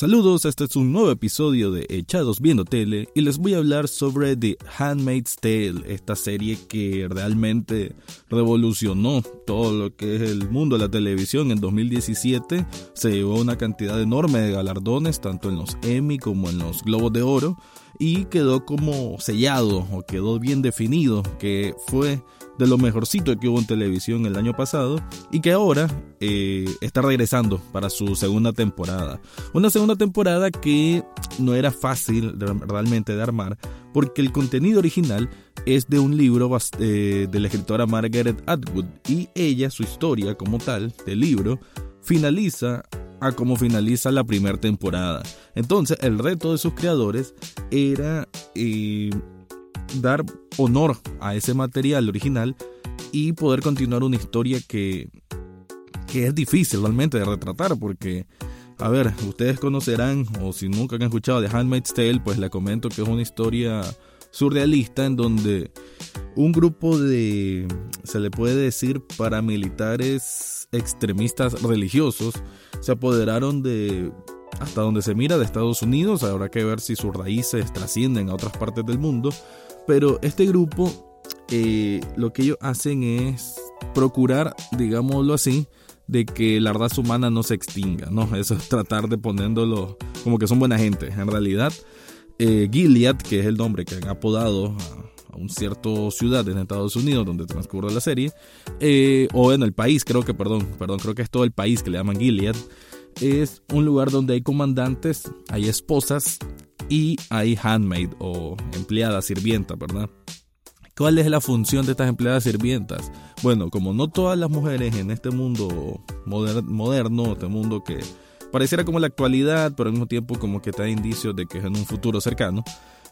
Saludos, este es un nuevo episodio de Echados Viendo Tele y les voy a hablar sobre The Handmaid's Tale, esta serie que realmente revolucionó todo lo que es el mundo de la televisión en 2017. Se llevó una cantidad enorme de galardones, tanto en los Emmy como en los Globos de Oro, y quedó como sellado o quedó bien definido que fue de lo mejorcito que hubo en televisión el año pasado y que ahora eh, está regresando para su segunda temporada. Una segunda temporada que no era fácil realmente de armar porque el contenido original es de un libro eh, de la escritora Margaret Atwood y ella, su historia como tal del libro, finaliza a como finaliza la primera temporada. Entonces el reto de sus creadores era... Eh, dar honor a ese material original y poder continuar una historia que, que es difícil realmente de retratar porque, a ver, ustedes conocerán o si nunca han escuchado de Handmaid's Tale, pues le comento que es una historia surrealista en donde un grupo de, se le puede decir, paramilitares extremistas religiosos se apoderaron de hasta donde se mira de Estados Unidos, habrá que ver si sus raíces trascienden a otras partes del mundo, pero este grupo eh, lo que ellos hacen es procurar, digámoslo así, de que la raza humana no se extinga, ¿no? Eso es tratar de poniéndolo como que son buena gente. En realidad, eh, Gilead, que es el nombre que han apodado a, un cierto ciudad en Estados Unidos donde transcurre la serie, eh, o en el país, creo que, perdón, perdón, creo que es todo el país que le llaman Gilead, es un lugar donde hay comandantes, hay esposas y hay handmaid o empleada sirvienta, ¿verdad? ¿Cuál es la función de estas empleadas sirvientas? Bueno, como no todas las mujeres en este mundo moderno, este mundo que pareciera como la actualidad, pero al mismo tiempo como que da indicios de que es en un futuro cercano,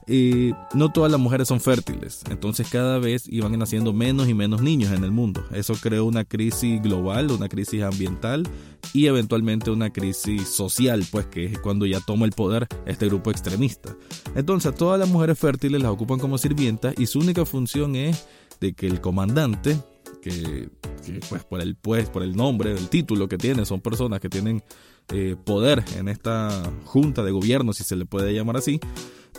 eh, no todas las mujeres son fértiles, entonces cada vez iban naciendo menos y menos niños en el mundo. Eso creó una crisis global, una crisis ambiental y eventualmente una crisis social, pues que es cuando ya toma el poder este grupo extremista. Entonces todas las mujeres fértiles las ocupan como sirvientas y su única función es de que el comandante, que, pues por el pues por el nombre, el título que tiene, son personas que tienen eh, poder en esta junta de gobierno, si se le puede llamar así,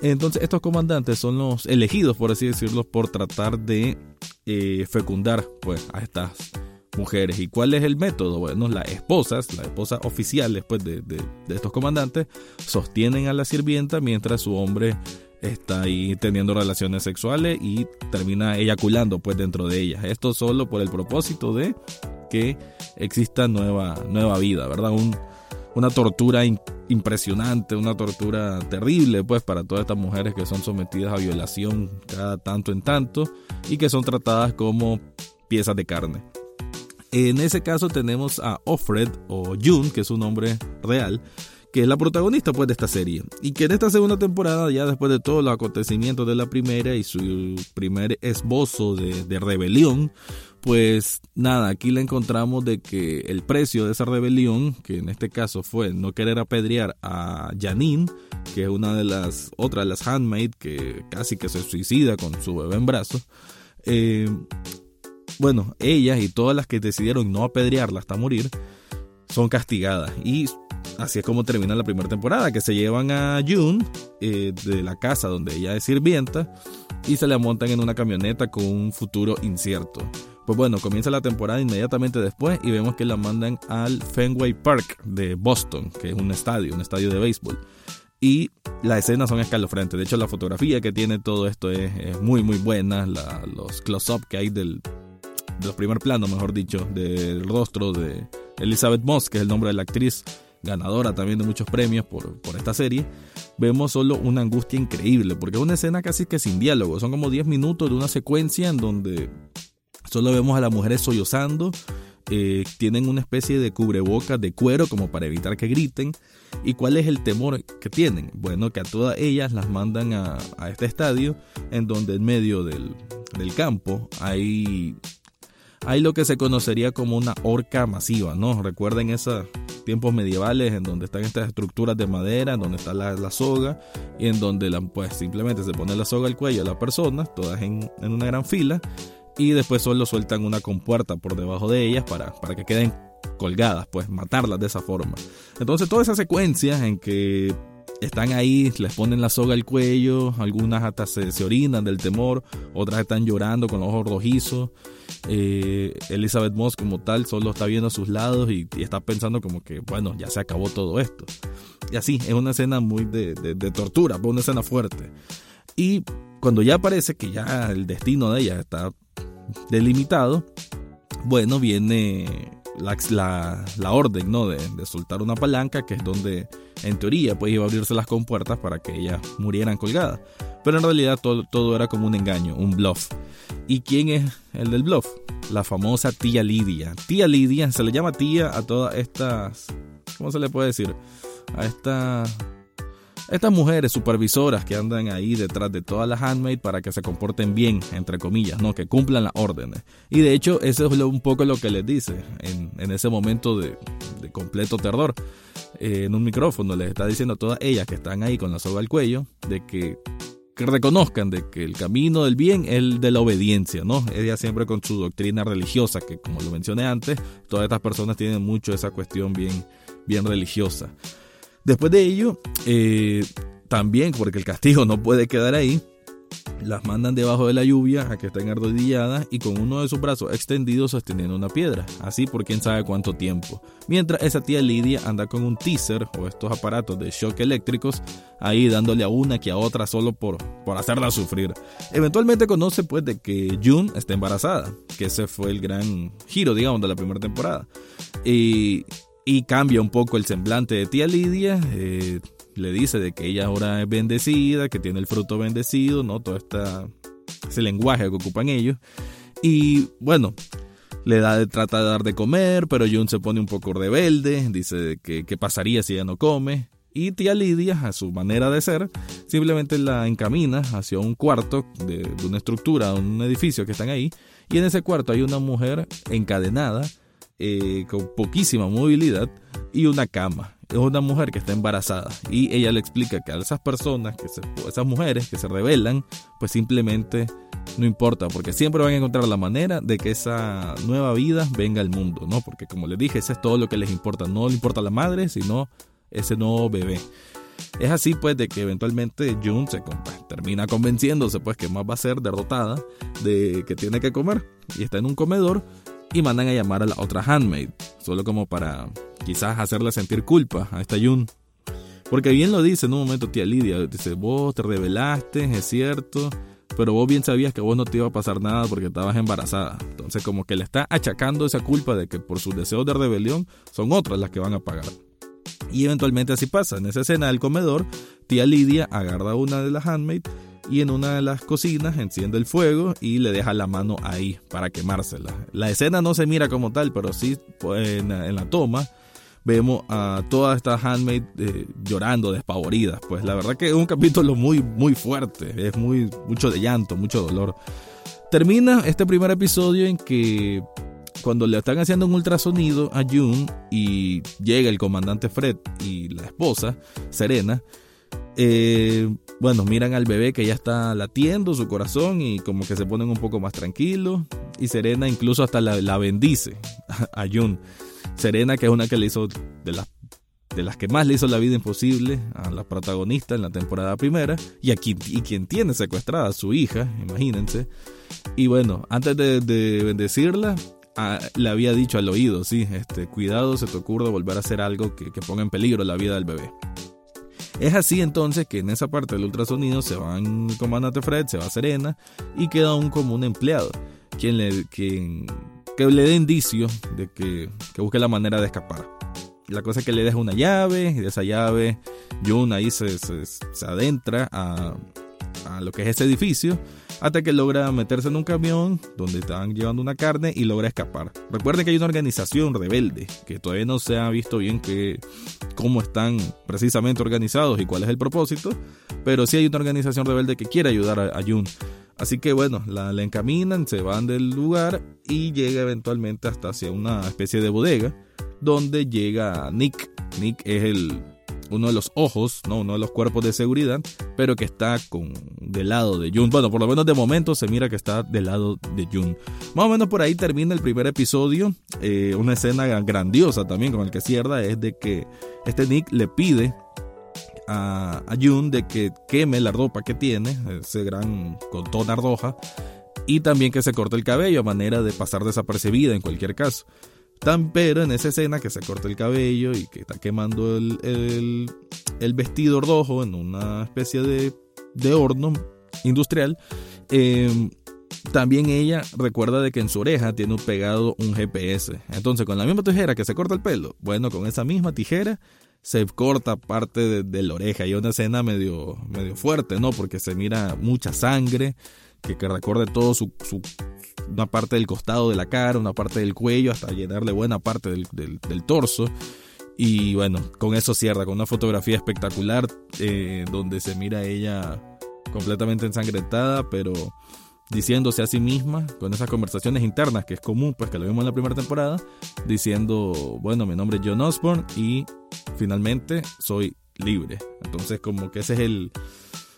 entonces estos comandantes son los elegidos, por así decirlo, por tratar de eh, fecundar pues, a estas mujeres. ¿Y cuál es el método? Bueno, las esposas, las esposas oficiales pues, de, de, estos comandantes, sostienen a la sirvienta mientras su hombre está ahí teniendo relaciones sexuales y termina eyaculando pues dentro de ellas. Esto solo por el propósito de que exista nueva, nueva vida, ¿verdad? Un, una tortura impresionante, una tortura terrible, pues, para todas estas mujeres que son sometidas a violación cada tanto en tanto y que son tratadas como piezas de carne. En ese caso tenemos a Offred o June, que es un nombre real, que es la protagonista pues de esta serie y que en esta segunda temporada ya después de todos los acontecimientos de la primera y su primer esbozo de, de rebelión pues nada, aquí le encontramos de que el precio de esa rebelión, que en este caso fue no querer apedrear a Janine, que es una de las otras las handmaid que casi que se suicida con su bebé en brazos, eh, bueno, ellas y todas las que decidieron no apedrearla hasta morir, son castigadas. Y así es como termina la primera temporada, que se llevan a June eh, de la casa donde ella es sirvienta y se la montan en una camioneta con un futuro incierto. Pues bueno, comienza la temporada inmediatamente después y vemos que la mandan al Fenway Park de Boston, que es un estadio, un estadio de béisbol. Y las escenas son escalofriantes. De hecho, la fotografía que tiene todo esto es, muy, muy buena. los close-up que hay del, de los primer planos, mejor dicho, del rostro de Elizabeth Moss, que es el nombre de la actriz, ganadora también de muchos premios por, por esta serie, vemos solo una angustia increíble, porque es una escena casi que sin diálogo. Son como 10 minutos de una secuencia en donde Solo vemos a las mujeres sollozando, eh, tienen una especie de cubrebocas de cuero como para evitar que griten. ¿Y cuál es el temor que tienen? Bueno, que a todas ellas las mandan a, este estadio en donde en medio del, campo hay, hay lo que se conocería como una horca masiva, ¿no? Recuerden esos tiempos medievales en donde están estas estructuras de madera, en donde está la, soga y en donde la, pues simplemente se pone la soga al cuello a las personas, todas en, en una gran fila y después solo sueltan una compuerta por debajo de ellas para, para que queden colgadas, pues matarlas de esa forma. Entonces toda esa secuencia en que están ahí, les ponen la soga al cuello, algunas hasta se, orinan del temor, otras están llorando con los ojos rojizos. Eh, Elizabeth Moss como tal solo está viendo a sus lados y, está pensando como que, bueno, ya se acabó todo esto. Y así, es una escena muy de, de tortura, una escena fuerte. Y cuando ya parece que ya el destino de ella está delimitado, bueno, viene la, la, orden, ¿no? De, soltar una palanca, que es donde en teoría pues iba a abrirse las compuertas para que ellas murieran colgadas. Pero en realidad todo, todo era como un engaño, un bluff. ¿Y quién es el del bluff? La famosa tía Lidia. Tía Lidia, se le llama tía a todas estas... ¿Cómo se le puede decir? A estas estas mujeres supervisoras que andan ahí detrás de todas las handmaids para que se comporten bien, entre comillas, ¿no? Que cumplan las órdenes. Y de hecho, eso es un poco lo que les dice en, ese momento de, completo terror. Eh, en un micrófono les está diciendo a todas ellas que están ahí con la soga al cuello de que que reconozcan de que el camino del bien es el de la obediencia, ¿no? Ella siempre con su doctrina religiosa, que como lo mencioné antes, todas estas personas tienen mucho esa cuestión bien, bien religiosa. Después de ello, eh, también, porque el castigo no puede quedar ahí, las mandan debajo de la lluvia a que estén arrodilladas y con uno de sus brazos extendidos sosteniendo una piedra, así por quién sabe cuánto tiempo. Mientras esa tía Lidia anda con un teaser o estos aparatos de shock eléctricos ahí dándole a una que a otra solo por, por hacerla sufrir. Eventualmente conoce pues de que June está embarazada, que ese fue el gran giro digamos de la primera temporada. Y y cambia un poco el semblante de tía Lidia. Eh, le dice de que ella ahora es bendecida, que tiene el fruto bendecido, ¿no? Todo esta, ese lenguaje que ocupan ellos. Y bueno, le da, trata de dar de comer, pero Jun se pone un poco rebelde, dice que qué pasaría si ella no come. Y tía Lidia, a su manera de ser, simplemente la encamina hacia un cuarto de, de una estructura, un edificio que están ahí. Y en ese cuarto hay una mujer encadenada eh, con poquísima movilidad y una cama. Es una mujer que está embarazada y ella le explica que a esas personas, que esas mujeres que se rebelan, pues simplemente no importa, porque siempre van a encontrar la manera de que esa nueva vida venga al mundo, ¿no? Porque como les dije, eso es todo lo que les importa, no le importa la madre, sino ese nuevo bebé. Es así pues de que eventualmente June se termina convenciéndose pues que más va a ser derrotada de que tiene que comer y está en un comedor y mandan a llamar a la otra handmaid, solo como para quizás hacerle sentir culpa a esta Yun. Porque bien lo dice en un momento tía Lidia, dice, vos te revelaste, es cierto, pero vos bien sabías que vos no te iba a pasar nada porque estabas embarazada. Entonces como que le está achacando esa culpa de que por sus deseos de rebelión son otras las que van a pagar. Y eventualmente así pasa. En esa escena del comedor, tía Lidia agarra una de las handmaids y en una de las cocinas enciende el fuego y le deja la mano ahí para quemársela. La escena no se mira como tal, pero sí pues, en, la toma vemos a todas estas handmaids eh, llorando, despavoridas. Pues la verdad que es un capítulo muy, muy fuerte, es muy, mucho de llanto, mucho dolor. Termina este primer episodio en que cuando le están haciendo un ultrasonido a June y llega el comandante Fred y la esposa, Serena, eh, bueno, miran al bebé que ya está latiendo su corazón y como que se ponen un poco más tranquilos. Y Serena incluso hasta la, bendice a Jun. Serena, que es una que le hizo de las, de las que más le hizo la vida imposible a la protagonista en la temporada primera. Y, aquí, y quien tiene secuestrada a su hija, imagínense. Y bueno, antes de, bendecirla, le había dicho al oído, sí, este, cuidado, se te ocurre volver a hacer algo que, que ponga en peligro la vida del bebé. Es así entonces que en esa parte del ultrasonido se va el comandante Fred, se va Serena y queda un común empleado, quien le, que le dé indicio de que, que busque la manera de escapar. La cosa es que le deja una llave y de esa llave Jun ahí se, se, se adentra a, a lo que es ese edificio hasta que logra meterse en un camión donde están llevando una carne y logra escapar. Recuerden que hay una organización rebelde que todavía no se ha visto bien que, cómo están precisamente organizados y cuál es el propósito, pero sí hay una organización rebelde que quiere ayudar a, Jun. Así que bueno, la, encaminan, se van del lugar y llega eventualmente hasta hacia una especie de bodega donde llega Nick. Nick es el uno de los ojos, ¿no? uno de los cuerpos de seguridad, pero que está con del lado de Jun. Bueno, por lo menos de momento se mira que está del lado de Jun. Más o menos por ahí termina el primer episodio. Eh, una escena grandiosa también con el que cierra es de que este Nick le pide a, a Jun de que queme la ropa que tiene, ese gran contona roja, y también que se corte el cabello a manera de pasar desapercibida en cualquier caso. Pero en esa escena que se corta el cabello y que está quemando el, el, vestido rojo en una especie de, de horno industrial, em, también ella recuerda de que en su oreja tiene pegado un GPS. Entonces, con la misma tijera que se corta el pelo, bueno, con esa misma tijera se corta parte de, la oreja. Y una escena medio, medio fuerte, ¿no? Porque se mira mucha sangre, que, recuerde todo su, su, una parte del costado de la cara, una parte del cuello, hasta llenarle buena parte del, del, torso. Y bueno, con eso cierra, con una fotografía espectacular eh, donde se mira ella completamente ensangrentada, pero diciéndose a sí misma, con esas conversaciones internas que es común, pues que lo vimos en la primera temporada, diciendo, bueno, mi nombre es John Osborne y finalmente soy libre. Entonces como que ese es el,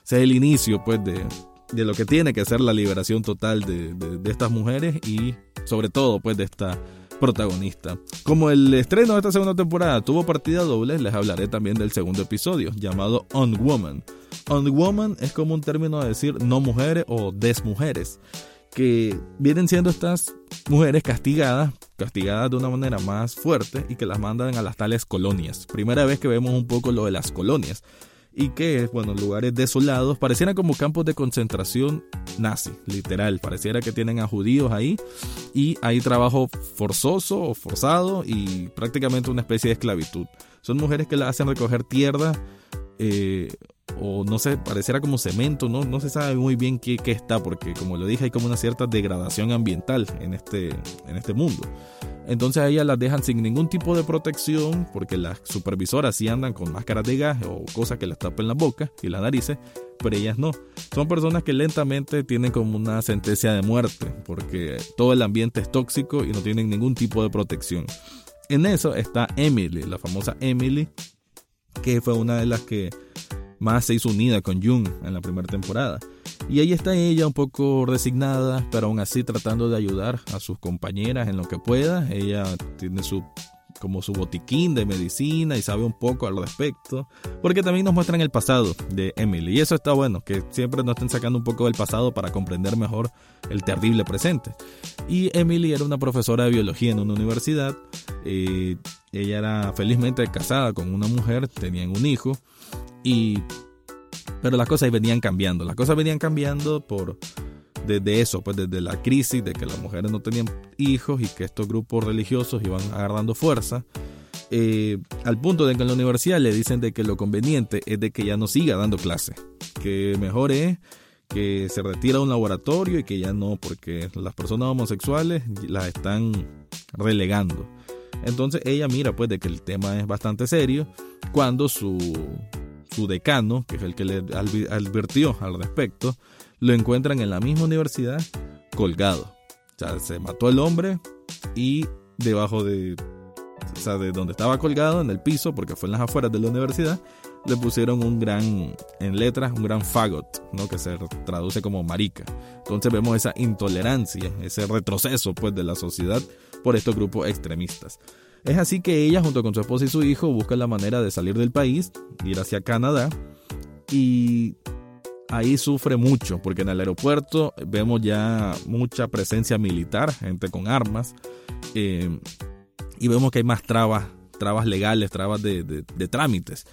ese es el inicio pues de, de lo que tiene que ser la liberación total de, de, estas mujeres y sobre todo pues de esta protagonista. Como el estreno de esta segunda temporada tuvo partida doble, les hablaré también del segundo episodio llamado On Woman. On Woman es como un término de decir no mujeres o desmujeres, que vienen siendo estas mujeres castigadas, castigadas de una manera más fuerte y que las mandan a las tales colonias. Primera vez que vemos un poco lo de las colonias y que, bueno, lugares desolados, parecieran como campos de concentración nazi, literal, pareciera que tienen a judíos ahí y hay trabajo forzoso o forzado y prácticamente una especie de esclavitud. Son mujeres que la hacen recoger tierra eh, o no sé, pareciera como cemento, no, no se sabe muy bien qué, qué, está, porque como lo dije, hay como una cierta degradación ambiental en este, en este mundo. Entonces ellas las dejan sin ningún tipo de protección, porque las supervisoras sí andan con máscaras de gas o cosas que les tapen la boca y las narices, pero ellas no. Son personas que lentamente tienen como una sentencia de muerte, porque todo el ambiente es tóxico y no tienen ningún tipo de protección. En eso está Emily, la famosa Emily, que fue una de las que más se hizo unida con Jung en la primera temporada. Y ahí está ella un poco resignada, pero aún así tratando de ayudar a sus compañeras en lo que pueda. Ella tiene su como su botiquín de medicina y sabe un poco al respecto, porque también nos muestran el pasado de Emily y eso está bueno, que siempre nos estén sacando un poco del pasado para comprender mejor el terrible presente. Y Emily era una profesora de biología en una universidad, eh, ella era felizmente casada con una mujer, tenían un hijo y pero las cosas venían cambiando, las cosas venían cambiando por desde eso, pues desde la crisis de que las mujeres no tenían hijos y que estos grupos religiosos iban agarrando fuerza, eh, al punto de que en la universidad le dicen de que lo conveniente es de que ya no siga dando clases, que mejor es que se retira a un laboratorio y que ya no, porque las personas homosexuales las están relegando. Entonces ella mira pues de que el tema es bastante serio cuando su, su decano, que es el que le advirtió al respecto, lo encuentran en la misma universidad colgado. O sea, se mató el hombre y debajo de, o sea, de donde estaba colgado, en el piso, porque fue en las afueras de la universidad, le pusieron un gran, en letras, un gran fagot, ¿no? que se traduce como marica. Entonces vemos esa intolerancia, ese retroceso pues, de la sociedad por estos grupos extremistas. Es así que ella, junto con su esposa y su hijo, buscan la manera de salir del país, ir hacia Canadá y ahí sufre mucho, porque en el aeropuerto vemos ya mucha presencia militar, gente con armas, eh, y vemos que hay más trabas, trabas legales, trabas de, trámites.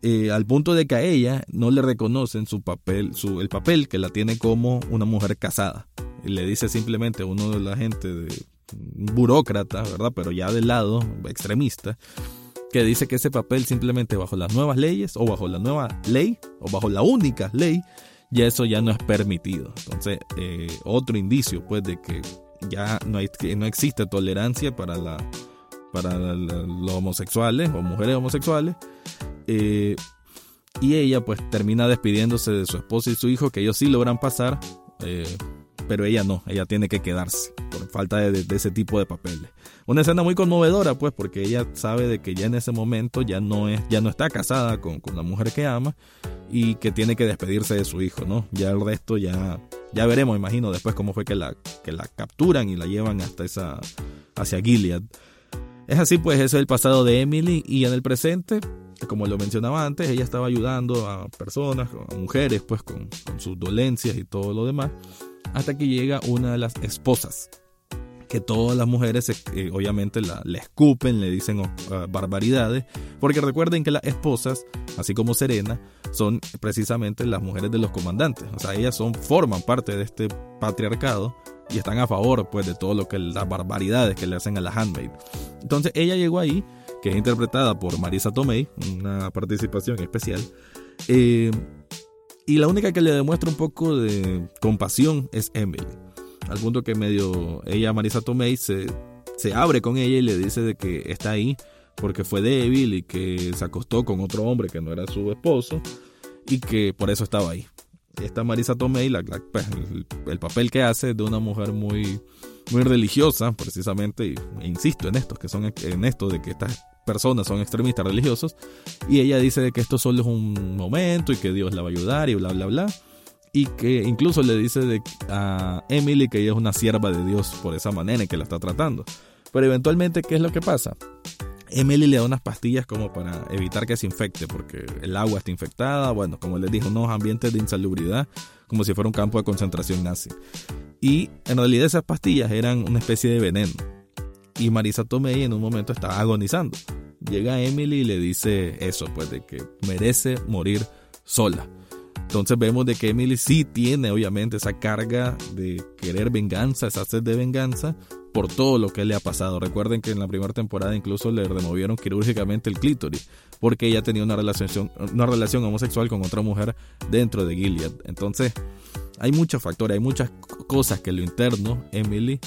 Eh, al punto de que a ella no le reconocen su papel, su, el papel que la tiene como una mujer casada. Y le dice simplemente a uno de la gente, de, burócrata, ¿verdad? Pero ya del lado extremista, que dice que ese papel simplemente bajo las nuevas leyes o bajo la nueva ley o bajo la única ley, ya eso ya no es permitido. Entonces, eh, otro indicio pues de que ya no, hay, no existe tolerancia para, la, para los homosexuales o mujeres homosexuales. Eh, y ella pues termina despidiéndose de su esposo y su hijo, que ellos sí logran pasar, eh, pero ella no, ella tiene que quedarse falta de, ese tipo de papeles. una escena muy conmovedora, pues, porque ella sabe de que ya en ese momento ya no es, ya no está casada con, con la mujer que ama y que tiene que despedirse de su hijo, ¿no? Ya el resto ya, ya veremos, imagino, después cómo fue que la, que la capturan y la llevan hasta esa, hacia Gilead. Es así, pues, ese es el pasado de Emily y en el presente, como lo mencionaba antes, ella estaba ayudando a personas, a mujeres, pues, con sus dolencias y todo lo demás, hasta que llega una de las esposas que todas las mujeres eh, obviamente la, le escupen, le dicen oh, barbaridades, porque recuerden que las esposas, así como Serena, son precisamente las mujeres de los comandantes, o sea, ellas son forman parte de este patriarcado y están a favor pues de todo lo que las barbaridades que le hacen a la handmaid. Entonces ella llegó ahí, que es interpretada por Marisa Tomei, una participación especial. Eh, y la única que le demuestra un poco de compasión es Emily al punto que medio ella, Marisa Tomei, se, se abre con ella y le dice de que está ahí porque fue débil y que se acostó con otro hombre que no era su esposo y que por eso estaba ahí. Esta Marisa Tomei, la, pues, el, papel que hace de una mujer muy, muy religiosa, precisamente, e insisto en esto, que son en esto de que estas personas son extremistas religiosos, y ella dice que esto solo es un momento y que Dios la va a ayudar y bla, bla, bla y que incluso le dice a Emily que ella es una sierva de Dios por esa manera en que la está tratando. Pero eventualmente, ¿qué es lo que pasa? Emily le da unas pastillas como para evitar que se infecte, porque el agua está infectada, bueno, como les dije, unos ambientes de insalubridad, como si fuera un campo de concentración nazi. Y en realidad esas pastillas eran una especie de veneno. Y Marisa Tomei en un momento estaba agonizando. Llega Emily y le dice eso, pues de que merece morir sola. Entonces vemos de que Emily sí tiene obviamente esa carga de querer venganza, esa sed de venganza por todo lo que le ha pasado. Recuerden que en la primera temporada incluso le removieron quirúrgicamente el clítoris porque ella tenía una relación, una relación homosexual con otra mujer dentro de Gilead. Entonces hay muchos factores, hay muchas cosas que en lo interno Emily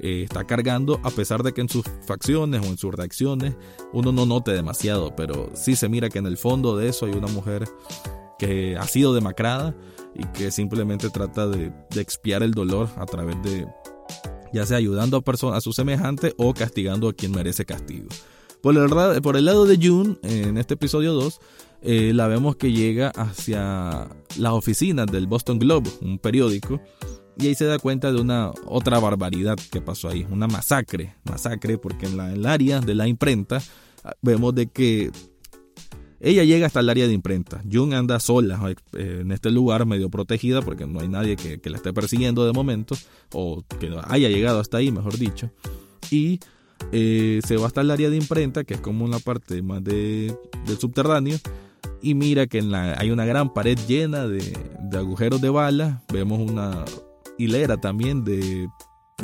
eh, está cargando, a pesar de que en sus facciones o en sus reacciones uno no note demasiado, pero sí se mira que en el fondo de eso hay una mujer que ha sido demacrada y que simplemente trata de, expiar el dolor a través de ya sea ayudando a, a su semejante o castigando a quien merece castigo. Por el, por el lado de June, en este episodio 2, eh, la vemos que llega hacia las oficinas del Boston Globe, un periódico, y ahí se da cuenta de una otra barbaridad que pasó ahí, una masacre, masacre porque en, la, en el área de la imprenta ah, vemos de que ella llega hasta el área de imprenta. Jung anda sola eh, en este lugar, medio protegida, porque no hay nadie que, la esté persiguiendo de momento, o que haya llegado hasta ahí, mejor dicho. Y eh, se va hasta el área de imprenta, que es como una parte más de, del subterráneo, y mira que hay una gran pared llena de, agujeros de balas. Vemos una hilera también de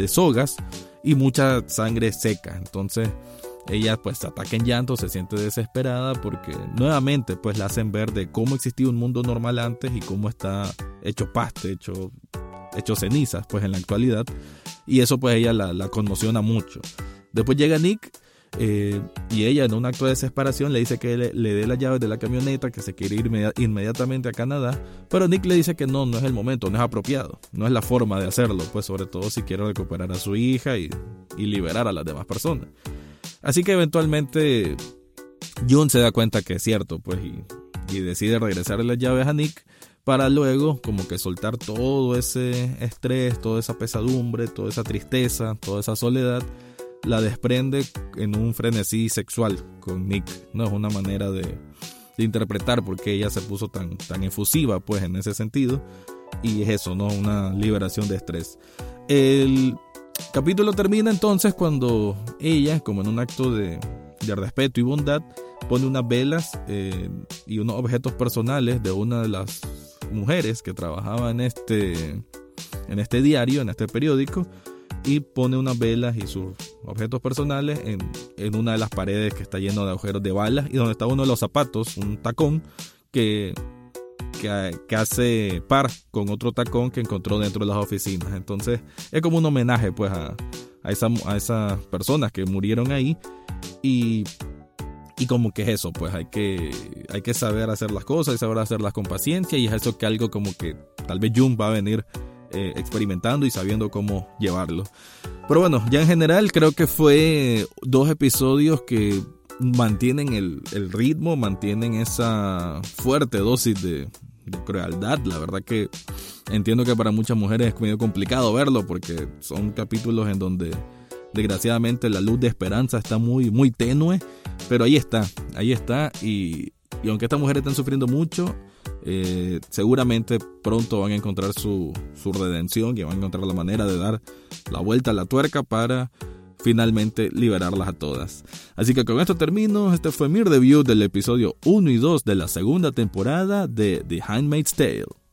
sogas y mucha sangre seca. Entonces ella pues ataca en llanto, se siente desesperada porque nuevamente pues la hacen ver de cómo existía un mundo normal antes y cómo está hecho paste, hecho, hecho cenizas pues en la actualidad y eso pues ella la, conmociona mucho. Después llega Nick eh, y ella en un acto de desesperación le dice que le, dé las llaves de la camioneta, que se quiere ir inmediatamente a Canadá, pero Nick le dice que no, no es el momento, no es apropiado, no es la forma de hacerlo, pues sobre todo si quiere recuperar a su hija y, y liberar a las demás personas. Así que eventualmente Jun se da cuenta que es cierto, pues, y, decide regresarle las llaves a Nick para luego como que soltar todo ese estrés, toda esa pesadumbre, toda esa tristeza, toda esa soledad, la desprende en un frenesí sexual con Nick. No es una manera de, de interpretar porque ella se puso tan, tan efusiva pues en ese sentido y es eso, ¿no? Una liberación de estrés. El capítulo termina entonces cuando ella, como en un acto de, respeto y bondad, pone unas velas eh, y unos objetos personales de una de las mujeres que trabajaba en este, en este diario, en este periódico, y pone unas velas y sus objetos personales en, en una de las paredes que está lleno de agujeros de balas y donde está uno de los zapatos, un tacón, que que, hace par con otro tacón que encontró dentro de las oficinas. Entonces es como un homenaje pues a, a, esa, a esas personas que murieron ahí y, y como que es eso, pues hay que, hay que saber hacer las cosas y saber hacerlas con paciencia y es eso que algo como que tal vez Jung va a venir eh, experimentando y sabiendo cómo llevarlo. Pero bueno, ya en general creo que fue dos episodios que mantienen el, ritmo, mantienen esa fuerte dosis de, de crueldad. La verdad que entiendo que para muchas mujeres es medio complicado verlo porque son capítulos en donde desgraciadamente la luz de esperanza está muy, muy tenue, pero ahí está, ahí está y, aunque estas mujeres están sufriendo mucho, eh, seguramente pronto van a encontrar su, su redención y van a encontrar la manera de dar la vuelta a la tuerca para finalmente liberarlas a todas. Así que con esto termino. Este fue mi review del episodio 1 y 2 de la segunda temporada de The Handmaid's Tale.